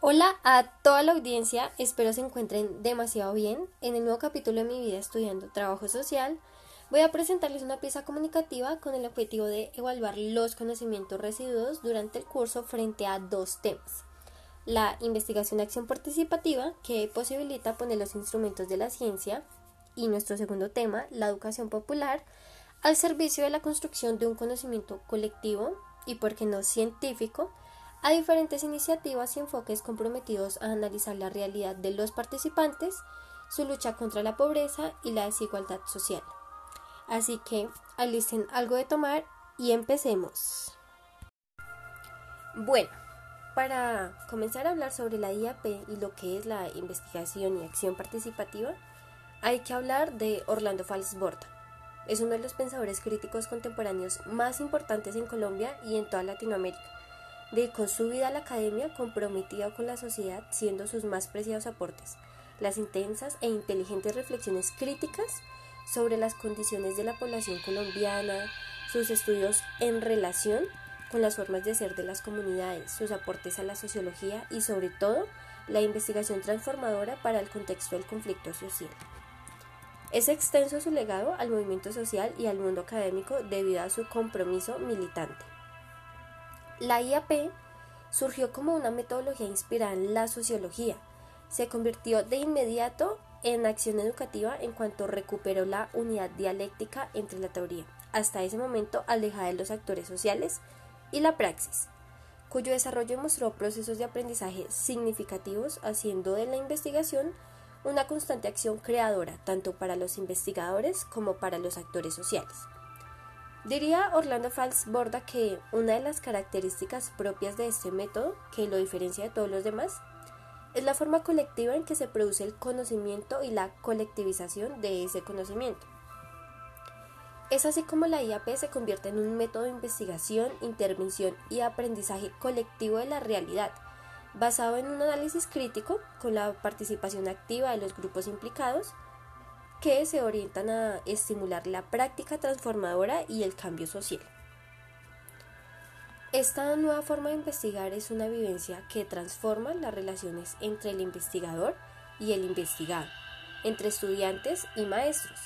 Hola a toda la audiencia, espero se encuentren demasiado bien. En el nuevo capítulo de mi vida estudiando trabajo social, voy a presentarles una pieza comunicativa con el objetivo de evaluar los conocimientos residuos durante el curso frente a dos temas. La investigación acción participativa, que posibilita poner los instrumentos de la ciencia, y nuestro segundo tema, la educación popular, al servicio de la construcción de un conocimiento colectivo y, por qué no, científico, a diferentes iniciativas y enfoques comprometidos a analizar la realidad de los participantes, su lucha contra la pobreza y la desigualdad social. Así que alisten algo de tomar y empecemos. Bueno, para comenzar a hablar sobre la IAP y lo que es la investigación y acción participativa, hay que hablar de Orlando Falsborda. Es uno de los pensadores críticos contemporáneos más importantes en Colombia y en toda Latinoamérica dedicó su vida a la academia comprometida con la sociedad, siendo sus más preciados aportes las intensas e inteligentes reflexiones críticas sobre las condiciones de la población colombiana, sus estudios en relación con las formas de ser de las comunidades, sus aportes a la sociología y sobre todo la investigación transformadora para el contexto del conflicto social. Es extenso su legado al movimiento social y al mundo académico debido a su compromiso militante. La IAP surgió como una metodología inspirada en la sociología. Se convirtió de inmediato en acción educativa en cuanto recuperó la unidad dialéctica entre la teoría, hasta ese momento alejada de los actores sociales, y la praxis, cuyo desarrollo mostró procesos de aprendizaje significativos, haciendo de la investigación una constante acción creadora tanto para los investigadores como para los actores sociales. Diría Orlando Fals Borda que una de las características propias de este método, que lo diferencia de todos los demás, es la forma colectiva en que se produce el conocimiento y la colectivización de ese conocimiento. Es así como la IAP se convierte en un método de investigación, intervención y aprendizaje colectivo de la realidad, basado en un análisis crítico con la participación activa de los grupos implicados, que se orientan a estimular la práctica transformadora y el cambio social. Esta nueva forma de investigar es una vivencia que transforma las relaciones entre el investigador y el investigado, entre estudiantes y maestros,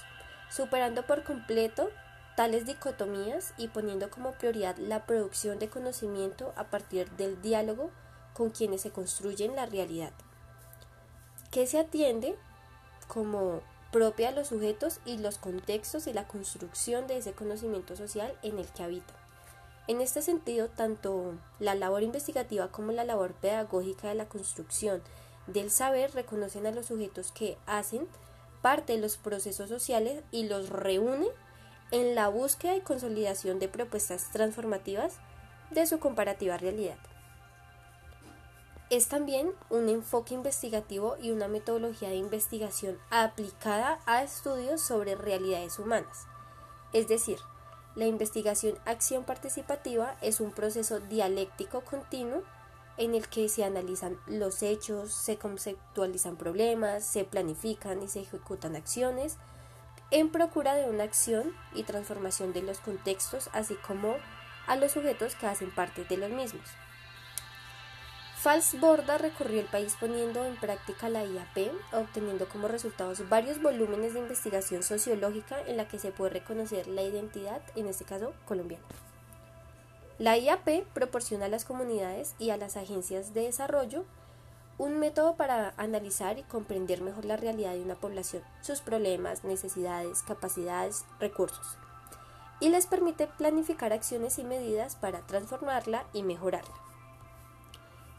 superando por completo tales dicotomías y poniendo como prioridad la producción de conocimiento a partir del diálogo con quienes se construyen la realidad, que se atiende como propia de los sujetos y los contextos y la construcción de ese conocimiento social en el que habitan. En este sentido, tanto la labor investigativa como la labor pedagógica de la construcción del saber reconocen a los sujetos que hacen parte de los procesos sociales y los reúnen en la búsqueda y consolidación de propuestas transformativas de su comparativa realidad es también un enfoque investigativo y una metodología de investigación aplicada a estudios sobre realidades humanas. Es decir, la investigación acción participativa es un proceso dialéctico continuo en el que se analizan los hechos, se conceptualizan problemas, se planifican y se ejecutan acciones en procura de una acción y transformación de los contextos, así como a los sujetos que hacen parte de los mismos. Fals Borda recorrió el país poniendo en práctica la IAP, obteniendo como resultados varios volúmenes de investigación sociológica en la que se puede reconocer la identidad, en este caso colombiana. La IAP proporciona a las comunidades y a las agencias de desarrollo un método para analizar y comprender mejor la realidad de una población, sus problemas, necesidades, capacidades, recursos, y les permite planificar acciones y medidas para transformarla y mejorarla.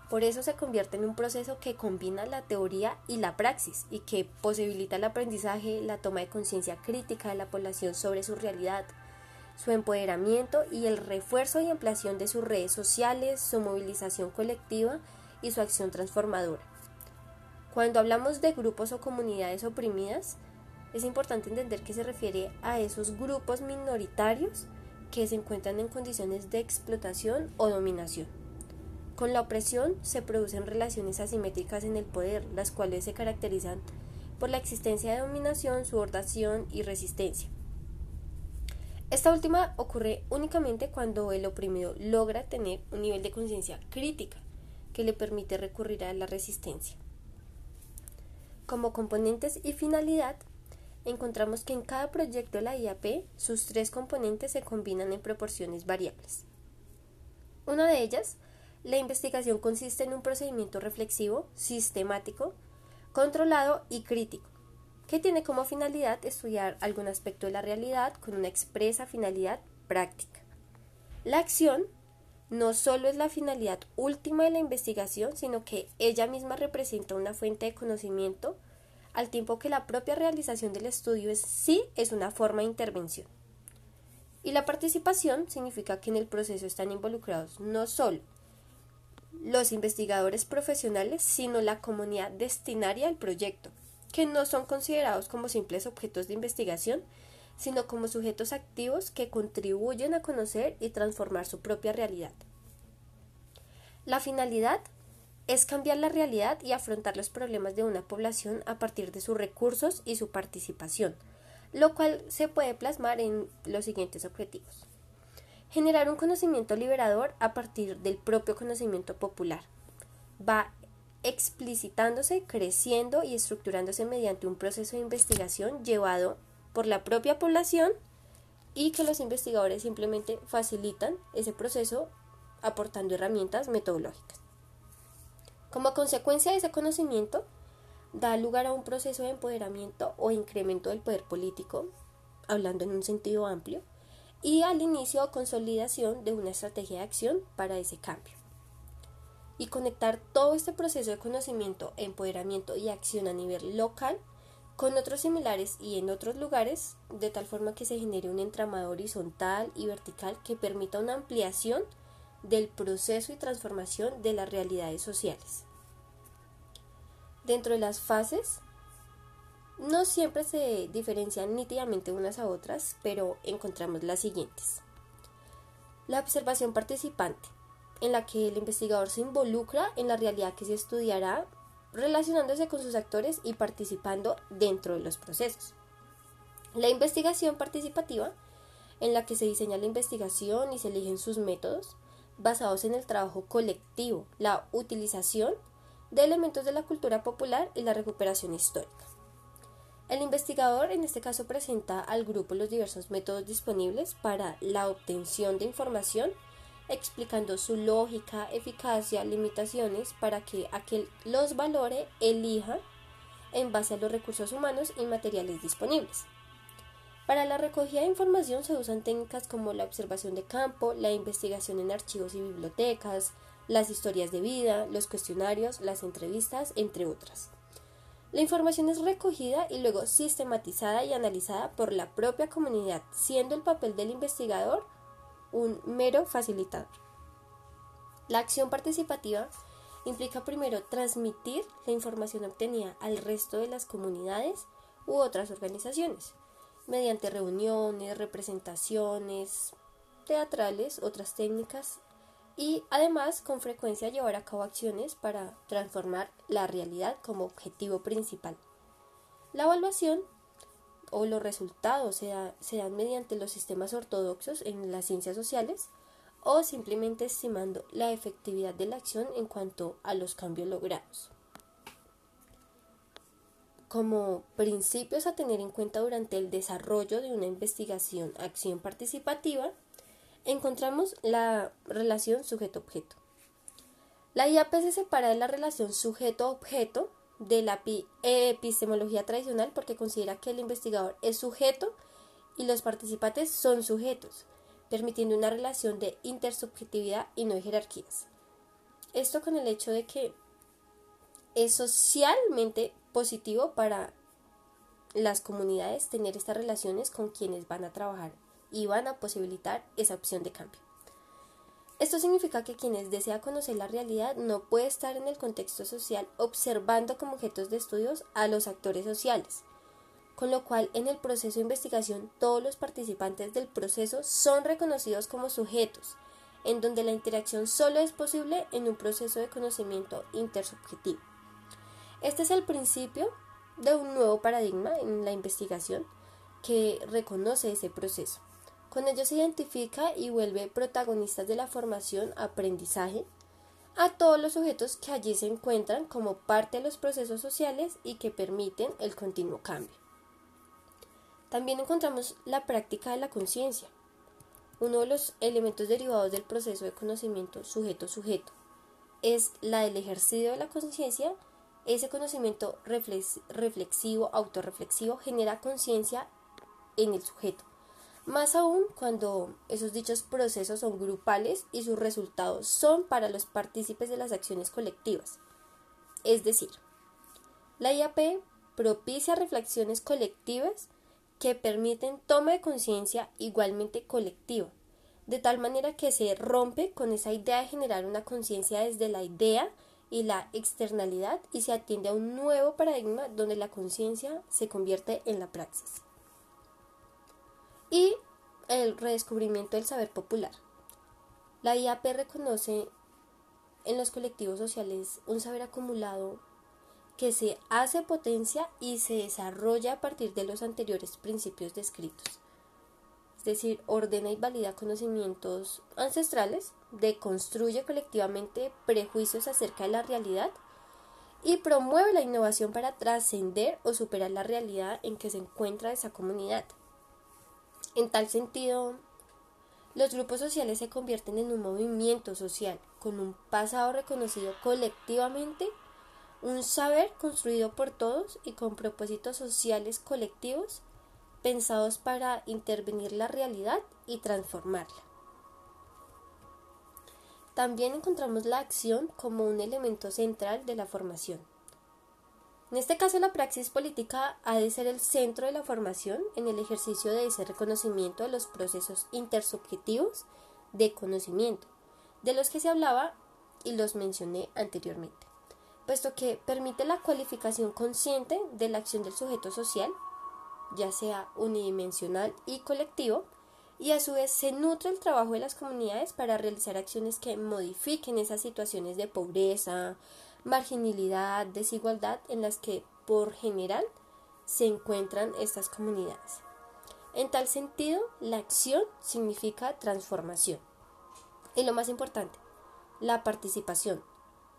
Por eso se convierte en un proceso que combina la teoría y la praxis y que posibilita el aprendizaje, la toma de conciencia crítica de la población sobre su realidad, su empoderamiento y el refuerzo y ampliación de sus redes sociales, su movilización colectiva y su acción transformadora. Cuando hablamos de grupos o comunidades oprimidas, es importante entender que se refiere a esos grupos minoritarios que se encuentran en condiciones de explotación o dominación. Con la opresión se producen relaciones asimétricas en el poder, las cuales se caracterizan por la existencia de dominación, subordación y resistencia. Esta última ocurre únicamente cuando el oprimido logra tener un nivel de conciencia crítica que le permite recurrir a la resistencia. Como componentes y finalidad, encontramos que en cada proyecto de la IAP sus tres componentes se combinan en proporciones variables. Una de ellas, la investigación consiste en un procedimiento reflexivo, sistemático, controlado y crítico, que tiene como finalidad estudiar algún aspecto de la realidad con una expresa finalidad práctica. La acción no solo es la finalidad última de la investigación, sino que ella misma representa una fuente de conocimiento, al tiempo que la propia realización del estudio es, sí es una forma de intervención. Y la participación significa que en el proceso están involucrados no solo los investigadores profesionales, sino la comunidad destinaria al proyecto, que no son considerados como simples objetos de investigación, sino como sujetos activos que contribuyen a conocer y transformar su propia realidad. La finalidad es cambiar la realidad y afrontar los problemas de una población a partir de sus recursos y su participación, lo cual se puede plasmar en los siguientes objetivos. Generar un conocimiento liberador a partir del propio conocimiento popular. Va explicitándose, creciendo y estructurándose mediante un proceso de investigación llevado por la propia población y que los investigadores simplemente facilitan ese proceso aportando herramientas metodológicas. Como consecuencia de ese conocimiento, da lugar a un proceso de empoderamiento o incremento del poder político, hablando en un sentido amplio, y al inicio o consolidación de una estrategia de acción para ese cambio. Y conectar todo este proceso de conocimiento, empoderamiento y acción a nivel local con otros similares y en otros lugares, de tal forma que se genere un entramado horizontal y vertical que permita una ampliación del proceso y transformación de las realidades sociales. Dentro de las fases no siempre se diferencian nítidamente unas a otras, pero encontramos las siguientes. La observación participante, en la que el investigador se involucra en la realidad que se estudiará, relacionándose con sus actores y participando dentro de los procesos. La investigación participativa, en la que se diseña la investigación y se eligen sus métodos, basados en el trabajo colectivo, la utilización de elementos de la cultura popular y la recuperación histórica. El investigador en este caso presenta al grupo los diversos métodos disponibles para la obtención de información, explicando su lógica, eficacia, limitaciones para que aquel los valore, elija en base a los recursos humanos y materiales disponibles. Para la recogida de información se usan técnicas como la observación de campo, la investigación en archivos y bibliotecas, las historias de vida, los cuestionarios, las entrevistas, entre otras. La información es recogida y luego sistematizada y analizada por la propia comunidad, siendo el papel del investigador un mero facilitador. La acción participativa implica primero transmitir la información obtenida al resto de las comunidades u otras organizaciones, mediante reuniones, representaciones teatrales, otras técnicas y además con frecuencia llevar a cabo acciones para transformar la realidad como objetivo principal. La evaluación o los resultados se, dan mediante los sistemas ortodoxos en las ciencias sociales o simplemente estimando la efectividad de la acción en cuanto a los cambios logrados. Como principios a tener en cuenta durante el desarrollo de una investigación acción participativa, encontramos la relación sujeto-objeto. La IAP se separa de la relación sujeto-objeto de la epistemología tradicional porque considera que el investigador es sujeto y los participantes son sujetos, permitiendo una relación de intersubjetividad y no de jerarquías. Esto con el hecho de que es socialmente positivo para las comunidades tener estas relaciones con quienes van a trabajar y van a posibilitar esa opción de cambio. Esto significa que quienes desea conocer la realidad no puede estar en el contexto social observando como objetos de estudios a los actores sociales, con lo cual en el proceso de investigación todos los participantes del proceso son reconocidos como sujetos, en donde la interacción solo es posible en un proceso de conocimiento intersubjetivo. Este es el principio de un nuevo paradigma en la investigación que reconoce ese proceso. Con ello se identifica y vuelve protagonistas de la formación, aprendizaje, a todos los sujetos que allí se encuentran como parte de los procesos sociales y que permiten el continuo cambio. También encontramos la práctica de la conciencia, uno de los elementos derivados del proceso de conocimiento sujeto-sujeto. Es la del ejercicio de la conciencia. Ese conocimiento reflexivo, autorreflexivo, genera conciencia en el sujeto. Más aún cuando esos dichos procesos son grupales y sus resultados son para los partícipes de las acciones colectivas. Es decir, la IAP propicia reflexiones colectivas que permiten toma de conciencia igualmente colectiva, de tal manera que se rompe con esa idea de generar una conciencia desde la idea y la externalidad y se atiende a un nuevo paradigma donde la conciencia se convierte en la praxis y el redescubrimiento del saber popular. La IAP reconoce en los colectivos sociales un saber acumulado que se hace potencia y se desarrolla a partir de los anteriores principios descritos. Es decir, ordena y valida conocimientos ancestrales, deconstruye colectivamente prejuicios acerca de la realidad y promueve la innovación para trascender o superar la realidad en que se encuentra esa comunidad. En tal sentido, los grupos sociales se convierten en un movimiento social con un pasado reconocido colectivamente, un saber construido por todos y con propósitos sociales colectivos pensados para intervenir la realidad y transformarla. También encontramos la acción como un elemento central de la formación. En este caso, la praxis política ha de ser el centro de la formación en el ejercicio de ese reconocimiento de los procesos intersubjetivos de conocimiento, de los que se hablaba y los mencioné anteriormente, puesto que permite la cualificación consciente de la acción del sujeto social, ya sea unidimensional y colectivo, y a su vez se nutre el trabajo de las comunidades para realizar acciones que modifiquen esas situaciones de pobreza, marginalidad, desigualdad en las que por general se encuentran estas comunidades. En tal sentido, la acción significa transformación. Y lo más importante, la participación.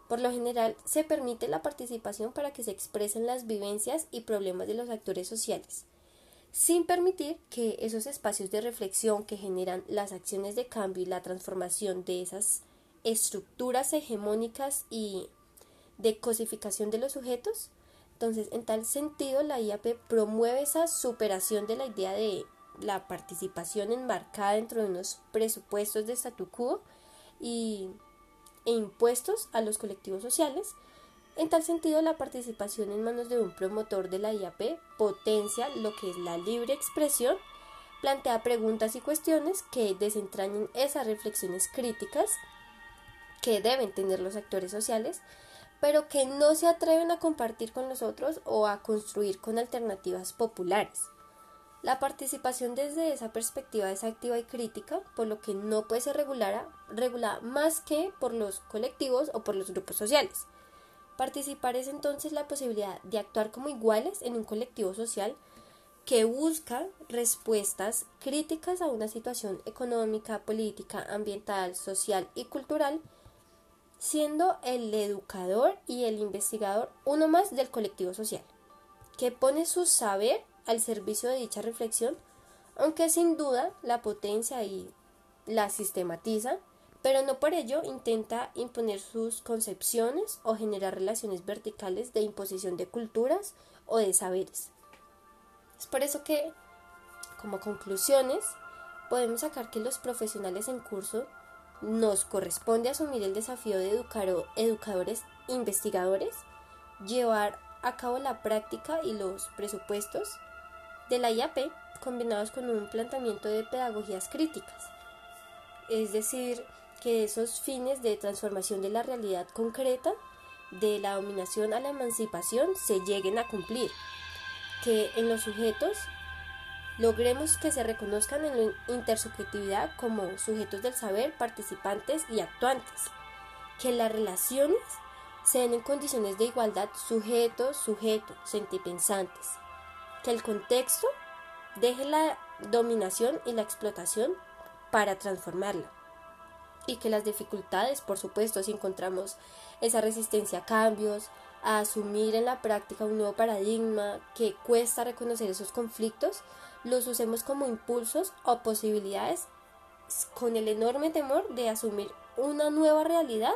Por lo general, se permite la participación para que se expresen las vivencias y problemas de los actores sociales, sin permitir que esos espacios de reflexión que generan las acciones de cambio y la transformación de esas estructuras hegemónicas y de cosificación de los sujetos. Entonces, en tal sentido, la IAP promueve esa superación de la idea de la participación enmarcada dentro de unos presupuestos de statu quo y, e impuestos a los colectivos sociales. En tal sentido, la participación en manos de un promotor de la IAP potencia lo que es la libre expresión, plantea preguntas y cuestiones que desentrañen esas reflexiones críticas que deben tener los actores sociales pero que no se atreven a compartir con nosotros o a construir con alternativas populares. La participación desde esa perspectiva es activa y crítica, por lo que no puede ser regulada, regulada más que por los colectivos o por los grupos sociales. Participar es entonces la posibilidad de actuar como iguales en un colectivo social que busca respuestas críticas a una situación económica, política, ambiental, social y cultural siendo el educador y el investigador uno más del colectivo social, que pone su saber al servicio de dicha reflexión, aunque sin duda la potencia y la sistematiza, pero no por ello intenta imponer sus concepciones o generar relaciones verticales de imposición de culturas o de saberes. Es por eso que, como conclusiones, podemos sacar que los profesionales en curso nos corresponde asumir el desafío de educar educadores investigadores, llevar a cabo la práctica y los presupuestos de la IAP combinados con un planteamiento de pedagogías críticas. Es decir, que esos fines de transformación de la realidad concreta, de la dominación a la emancipación, se lleguen a cumplir. Que en los sujetos logremos que se reconozcan en la intersubjetividad como sujetos del saber, participantes y actuantes, que las relaciones sean en condiciones de igualdad sujeto, sujeto, sentipensantes, que el contexto deje la dominación y la explotación para transformarla, y que las dificultades, por supuesto, si encontramos esa resistencia a cambios, a asumir en la práctica un nuevo paradigma, que cuesta reconocer esos conflictos, los usemos como impulsos o posibilidades con el enorme temor de asumir una nueva realidad,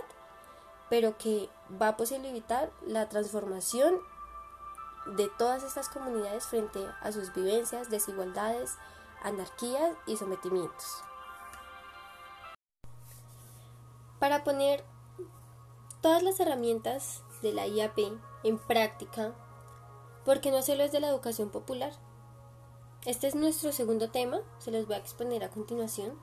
pero que va a posibilitar la transformación de todas estas comunidades frente a sus vivencias, desigualdades, anarquías y sometimientos. Para poner todas las herramientas de la IAP en práctica, ¿por qué no hacerlo desde la educación popular? Este es nuestro segundo tema, se los voy a exponer a continuación.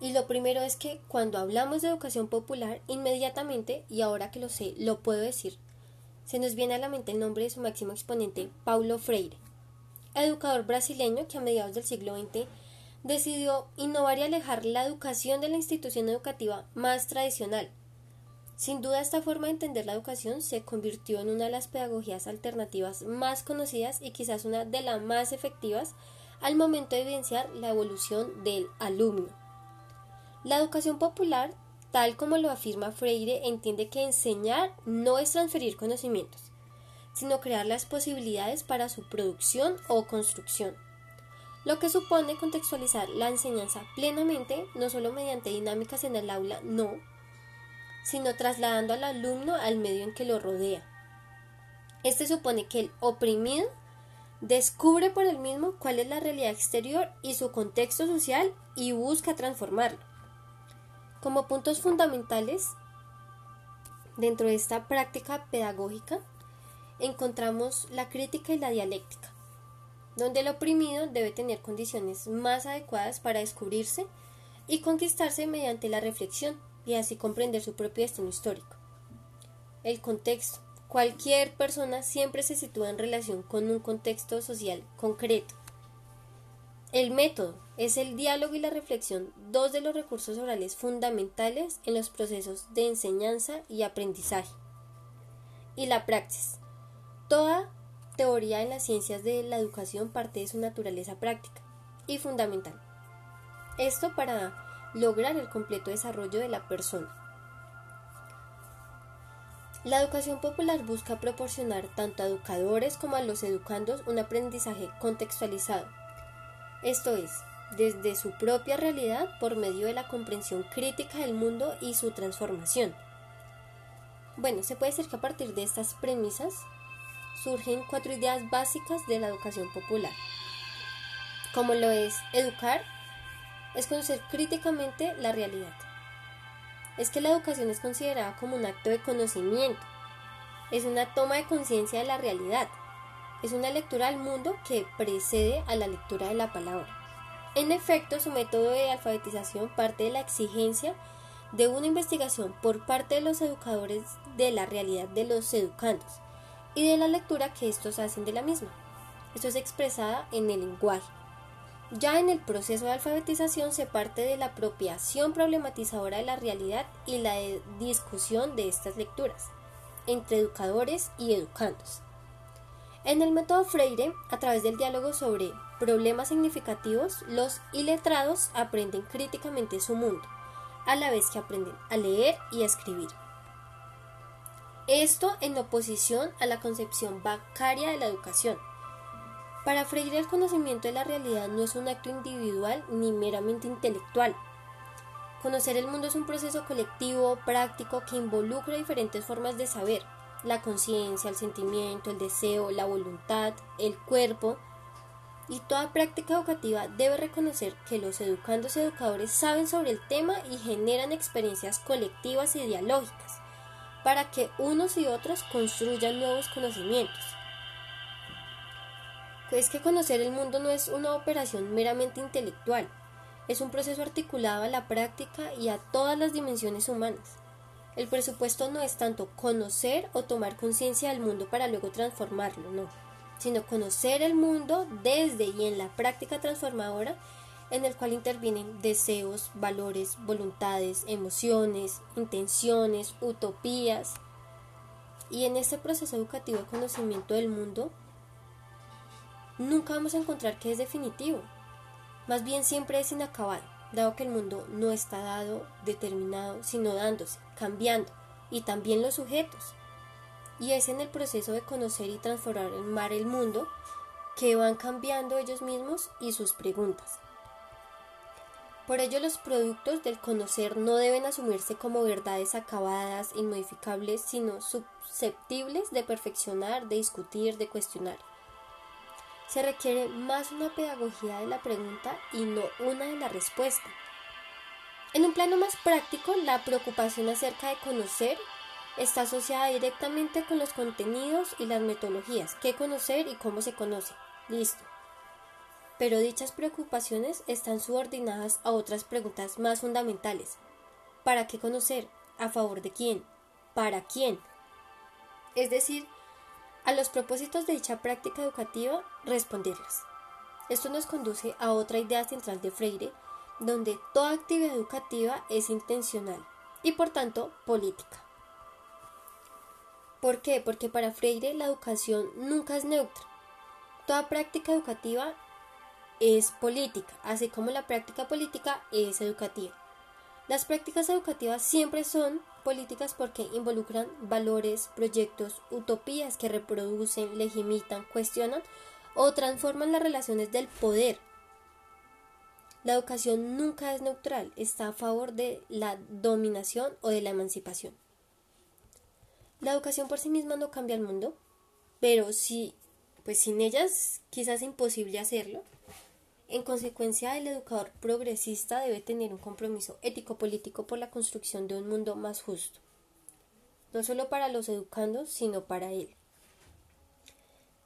Y lo primero es que cuando hablamos de educación popular, inmediatamente, y ahora que lo sé, lo puedo decir, se nos viene a la mente el nombre de su máximo exponente, Paulo Freire, educador brasileño que a mediados del siglo XX decidió innovar y alejar la educación de la institución educativa más tradicional. Sin duda esta forma de entender la educación se convirtió en una de las pedagogías alternativas más conocidas y quizás una de las más efectivas al momento de evidenciar la evolución del alumno. La educación popular Tal como lo afirma Freire, entiende que enseñar no es transferir conocimientos, sino crear las posibilidades para su producción o construcción, lo que supone contextualizar la enseñanza plenamente, no solo mediante dinámicas en el aula, no, sino trasladando al alumno al medio en que lo rodea. Este supone que el oprimido descubre por él mismo cuál es la realidad exterior y su contexto social y busca transformarlo. Como puntos fundamentales dentro de esta práctica pedagógica encontramos la crítica y la dialéctica, donde el oprimido debe tener condiciones más adecuadas para descubrirse y conquistarse mediante la reflexión y así comprender su propio destino histórico. El contexto. Cualquier persona siempre se sitúa en relación con un contexto social concreto el método es el diálogo y la reflexión, dos de los recursos orales fundamentales en los procesos de enseñanza y aprendizaje. Y la praxis. Toda teoría en las ciencias de la educación parte de su naturaleza práctica y fundamental. Esto para lograr el completo desarrollo de la persona. La educación popular busca proporcionar tanto a educadores como a los educandos un aprendizaje contextualizado esto es, desde su propia realidad por medio de la comprensión crítica del mundo y su transformación. Bueno, se puede decir que a partir de estas premisas surgen cuatro ideas básicas de la educación popular. Como lo es educar, es conocer críticamente la realidad. Es que la educación es considerada como un acto de conocimiento, es una toma de conciencia de la realidad, es una lectura al mundo que precede a la lectura de la palabra. En efecto, su método de alfabetización parte de la exigencia de una investigación por parte de los educadores de la realidad de los educandos y de la lectura que estos hacen de la misma. Esto es expresada en el lenguaje. Ya en el proceso de alfabetización se parte de la apropiación problematizadora de la realidad y la discusión de estas lecturas entre educadores y educandos. En el método Freire, a través del diálogo sobre problemas significativos, los iletrados aprenden críticamente su mundo, a la vez que aprenden a leer y a escribir. Esto en oposición a la concepción bancaria de la educación. Para Freire el conocimiento de la realidad no es un acto individual ni meramente intelectual. Conocer el mundo es un proceso colectivo, práctico, que involucra diferentes formas de saber, la conciencia, el sentimiento, el deseo, la voluntad, el cuerpo. Y toda práctica educativa debe reconocer que los educandos y educadores saben sobre el tema y generan experiencias colectivas y dialógicas para que unos y otros construyan nuevos conocimientos. Es que conocer el mundo no es una operación meramente intelectual, es un proceso articulado a la práctica y a todas las dimensiones humanas. El presupuesto no es tanto conocer o tomar conciencia del mundo para luego transformarlo, no, sino conocer el mundo desde y en la práctica transformadora en el cual intervienen deseos, valores, voluntades, emociones, intenciones, utopías. Y en este proceso educativo de conocimiento del mundo, nunca vamos a encontrar que es definitivo, más bien siempre es inacabado dado que el mundo no está dado, determinado, sino dándose, cambiando, y también los sujetos. Y es en el proceso de conocer y transformar el mundo que van cambiando ellos mismos y sus preguntas. Por ello los productos del conocer no deben asumirse como verdades acabadas, inmodificables, sino susceptibles de perfeccionar, de discutir, de cuestionar. Se requiere más una pedagogía de la pregunta y no una de la respuesta. En un plano más práctico, la preocupación acerca de conocer está asociada directamente con los contenidos y las metodologías, qué conocer y cómo se conoce. Listo pero dichas preocupaciones están subordinadas a otras preguntas más fundamentales. ¿Para qué conocer? ¿A favor de quién? ¿Para quién? Es decir, a los propósitos de dicha práctica educativa, responderlas. Esto nos conduce a otra idea central de Freire, donde toda actividad educativa es intencional y por tanto política. ¿Por qué? Porque para Freire la educación nunca es neutra. Toda práctica educativa es política, así como la práctica política es educativa. Las prácticas educativas siempre son políticas porque involucran valores, proyectos, utopías que reproducen, legimitan, cuestionan o transforman las relaciones del poder. La educación nunca es neutral, está a favor de la dominación o de la emancipación. La educación por sí misma no cambia el mundo, pero sí, pues sin ellas quizás es imposible hacerlo. En consecuencia, el educador progresista debe tener un compromiso ético-político por la construcción de un mundo más justo, no solo para los educandos, sino para él.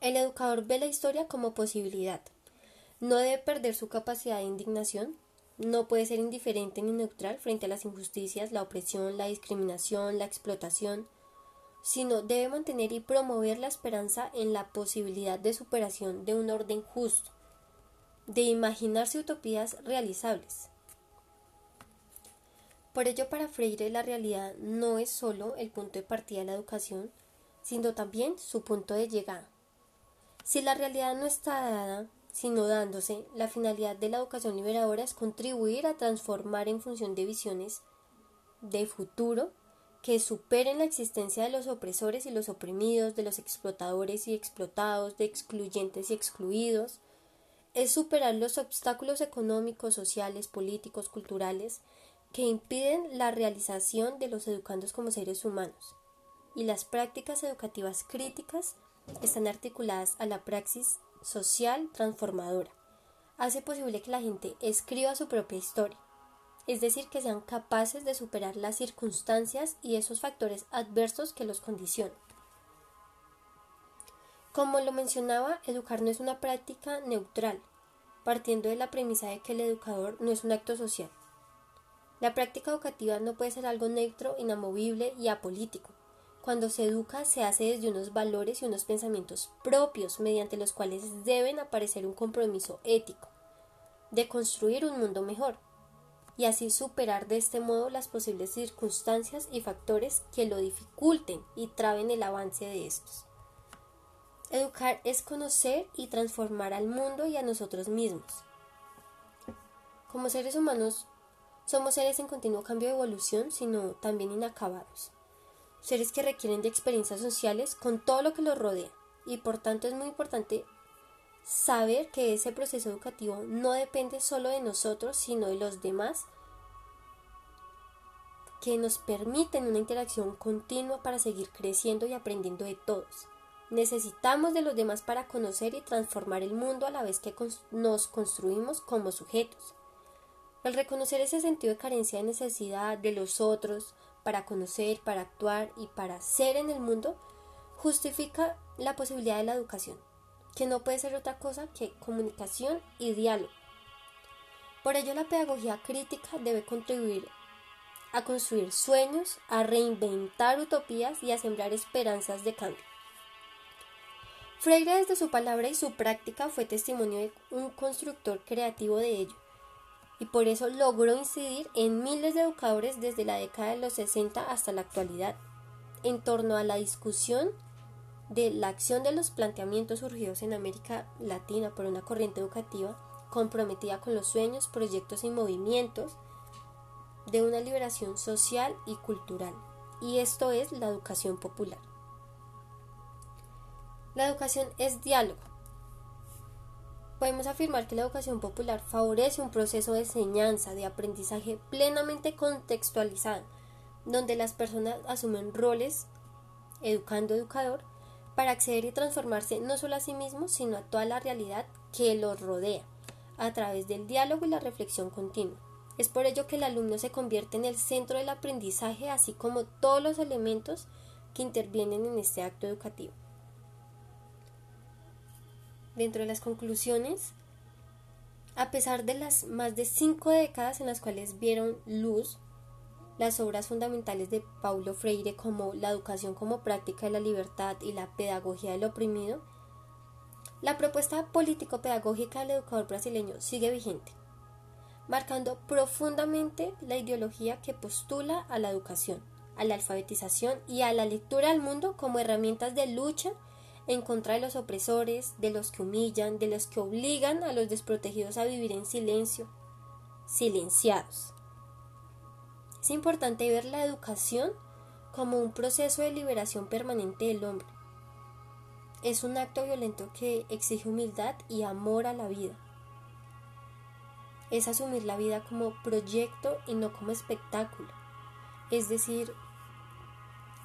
El educador ve la historia como posibilidad. No debe perder su capacidad de indignación, no puede ser indiferente ni neutral frente a las injusticias, la opresión, la discriminación, la explotación, sino debe mantener y promover la esperanza en la posibilidad de superación de un orden justo de imaginarse utopías realizables. Por ello, para Freire la realidad no es sólo el punto de partida de la educación, sino también su punto de llegada. Si la realidad no está dada, sino dándose, la finalidad de la educación liberadora es contribuir a transformar en función de visiones de futuro que superen la existencia de los opresores y los oprimidos, de los explotadores y explotados, de excluyentes y excluidos, es superar los obstáculos económicos, sociales, políticos, culturales que impiden la realización de los educandos como seres humanos. Y las prácticas educativas críticas están articuladas a la praxis social transformadora. Hace posible que la gente escriba su propia historia, es decir, que sean capaces de superar las circunstancias y esos factores adversos que los condicionan. Como lo mencionaba, educar no es una práctica neutral, partiendo de la premisa de que el educador no es un acto social. La práctica educativa no puede ser algo neutro, inamovible y apolítico. Cuando se educa se hace desde unos valores y unos pensamientos propios mediante los cuales deben aparecer un compromiso ético de construir un mundo mejor y así superar de este modo las posibles circunstancias y factores que lo dificulten y traben el avance de estos. Educar es conocer y transformar al mundo y a nosotros mismos. Como seres humanos, somos seres en continuo cambio de evolución, sino también inacabados. Seres que requieren de experiencias sociales con todo lo que los rodea, y por tanto es muy importante saber que ese proceso educativo no depende solo de nosotros, sino de los demás, que nos permiten una interacción continua para seguir creciendo y aprendiendo de todos. Necesitamos de los demás para conocer y transformar el mundo a la vez que nos construimos como sujetos. El reconocer ese sentido de carencia de necesidad de los otros para conocer, para actuar y para ser en el mundo justifica la posibilidad de la educación, que no puede ser otra cosa que comunicación y diálogo. Por ello la pedagogía crítica debe contribuir a construir sueños, a reinventar utopías y a sembrar esperanzas de cambio. Freire desde su palabra y su práctica fue testimonio de un constructor creativo de ello, y por eso logró incidir en miles de educadores desde la década de los 60 hasta la actualidad, en torno a la discusión de la acción de los planteamientos surgidos en América Latina por una corriente educativa comprometida con los sueños, proyectos y movimientos de una liberación social y cultural. Y esto es la educación popular. La educación es diálogo. Podemos afirmar que la educación popular favorece un proceso de enseñanza, de aprendizaje plenamente contextualizado, donde las personas asumen roles educando-educador para acceder y transformarse no solo a sí mismos, sino a toda la realidad que los rodea, a través del diálogo y la reflexión continua. Es por ello que el alumno se convierte en el centro del aprendizaje, así como todos los elementos que intervienen en este acto educativo. Dentro de las conclusiones, a pesar de las más de cinco décadas en las cuales vieron luz las obras fundamentales de Paulo Freire como la educación como práctica de la libertad y la pedagogía del oprimido, la propuesta político-pedagógica del educador brasileño sigue vigente, marcando profundamente la ideología que postula a la educación, a la alfabetización y a la lectura del mundo como herramientas de lucha en contra de los opresores, de los que humillan, de los que obligan a los desprotegidos a vivir en silencio, silenciados. Es importante ver la educación como un proceso de liberación permanente del hombre. Es un acto violento que exige humildad y amor a la vida. Es asumir la vida como proyecto y no como espectáculo. Es decir,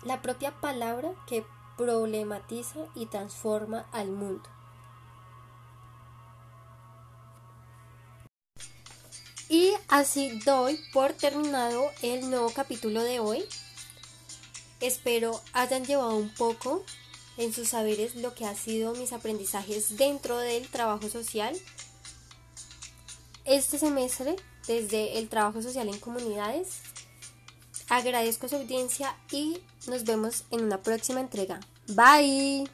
la propia palabra que problematiza y transforma al mundo. Y así doy por terminado el nuevo capítulo de hoy. Espero hayan llevado un poco en sus saberes lo que ha sido mis aprendizajes dentro del trabajo social. Este semestre, desde el trabajo social en comunidades, agradezco su audiencia y nos vemos en una próxima entrega. Bye.